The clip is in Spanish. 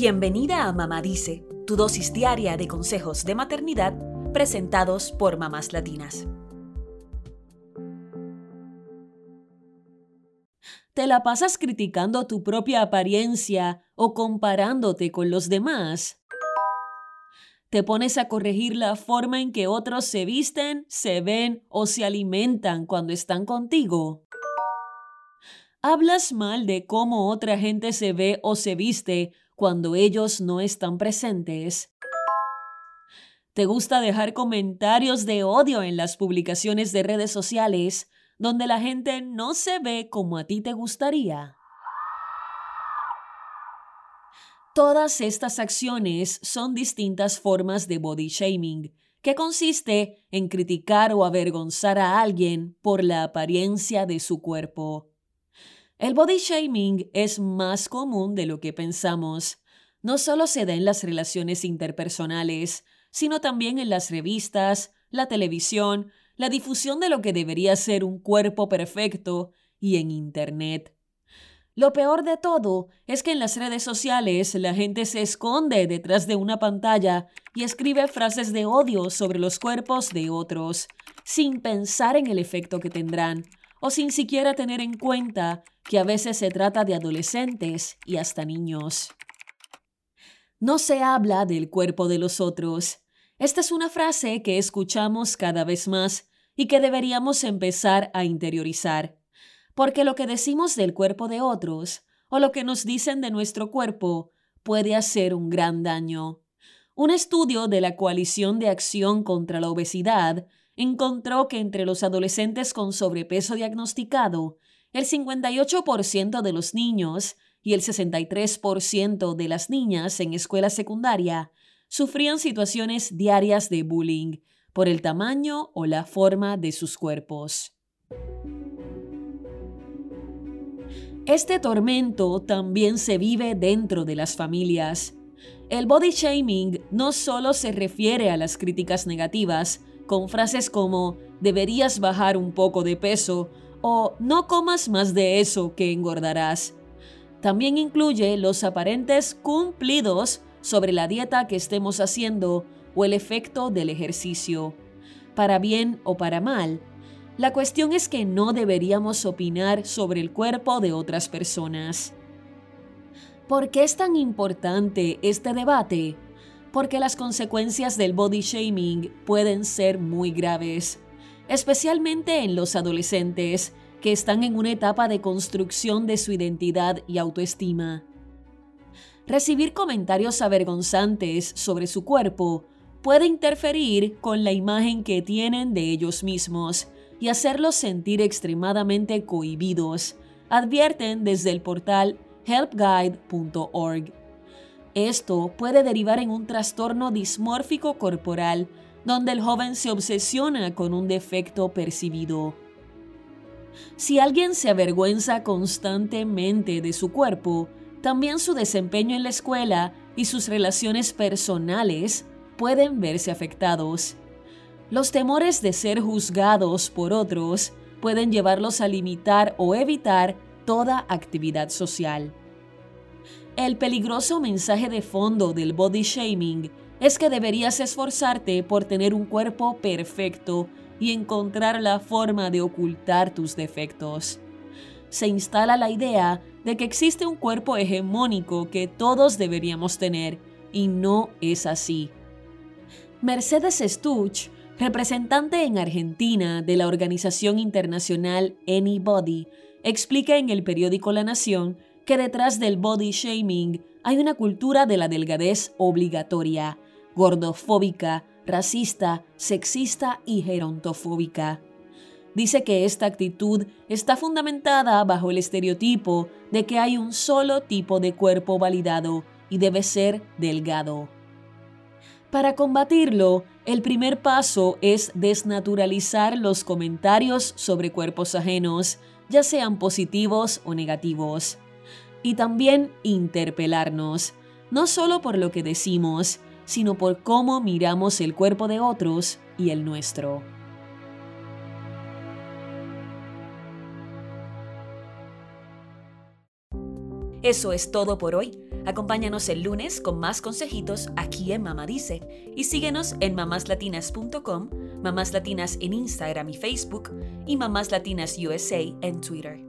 Bienvenida a Mamá Dice, tu dosis diaria de consejos de maternidad presentados por mamás latinas. ¿Te la pasas criticando tu propia apariencia o comparándote con los demás? ¿Te pones a corregir la forma en que otros se visten, se ven o se alimentan cuando están contigo? ¿Hablas mal de cómo otra gente se ve o se viste cuando ellos no están presentes? ¿Te gusta dejar comentarios de odio en las publicaciones de redes sociales donde la gente no se ve como a ti te gustaría? Todas estas acciones son distintas formas de body shaming, que consiste en criticar o avergonzar a alguien por la apariencia de su cuerpo. El body shaming es más común de lo que pensamos. No solo se da en las relaciones interpersonales, sino también en las revistas, la televisión, la difusión de lo que debería ser un cuerpo perfecto y en Internet. Lo peor de todo es que en las redes sociales la gente se esconde detrás de una pantalla y escribe frases de odio sobre los cuerpos de otros, sin pensar en el efecto que tendrán o sin siquiera tener en cuenta que a veces se trata de adolescentes y hasta niños. No se habla del cuerpo de los otros. Esta es una frase que escuchamos cada vez más y que deberíamos empezar a interiorizar. Porque lo que decimos del cuerpo de otros o lo que nos dicen de nuestro cuerpo puede hacer un gran daño. Un estudio de la Coalición de Acción contra la Obesidad encontró que entre los adolescentes con sobrepeso diagnosticado, el 58% de los niños y el 63% de las niñas en escuela secundaria sufrían situaciones diarias de bullying por el tamaño o la forma de sus cuerpos. Este tormento también se vive dentro de las familias. El body shaming no solo se refiere a las críticas negativas, con frases como deberías bajar un poco de peso o no comas más de eso que engordarás. También incluye los aparentes cumplidos sobre la dieta que estemos haciendo o el efecto del ejercicio. Para bien o para mal, la cuestión es que no deberíamos opinar sobre el cuerpo de otras personas. ¿Por qué es tan importante este debate? Porque las consecuencias del body shaming pueden ser muy graves, especialmente en los adolescentes que están en una etapa de construcción de su identidad y autoestima. Recibir comentarios avergonzantes sobre su cuerpo puede interferir con la imagen que tienen de ellos mismos y hacerlos sentir extremadamente cohibidos, advierten desde el portal helpguide.org. Esto puede derivar en un trastorno dismórfico corporal, donde el joven se obsesiona con un defecto percibido. Si alguien se avergüenza constantemente de su cuerpo, también su desempeño en la escuela y sus relaciones personales pueden verse afectados. Los temores de ser juzgados por otros pueden llevarlos a limitar o evitar toda actividad social. El peligroso mensaje de fondo del body shaming es que deberías esforzarte por tener un cuerpo perfecto y encontrar la forma de ocultar tus defectos. Se instala la idea de que existe un cuerpo hegemónico que todos deberíamos tener, y no es así. Mercedes Stuch, representante en Argentina de la organización internacional Anybody, explica en el periódico La Nación que detrás del body shaming hay una cultura de la delgadez obligatoria, gordofóbica, racista, sexista y gerontofóbica. Dice que esta actitud está fundamentada bajo el estereotipo de que hay un solo tipo de cuerpo validado y debe ser delgado. Para combatirlo, el primer paso es desnaturalizar los comentarios sobre cuerpos ajenos, ya sean positivos o negativos y también interpelarnos, no solo por lo que decimos, sino por cómo miramos el cuerpo de otros y el nuestro. Eso es todo por hoy. Acompáñanos el lunes con más consejitos aquí en Mamá Dice y síguenos en mamáslatinas.com, Mamás Latinas en Instagram y Facebook y Mamás Latinas USA en Twitter.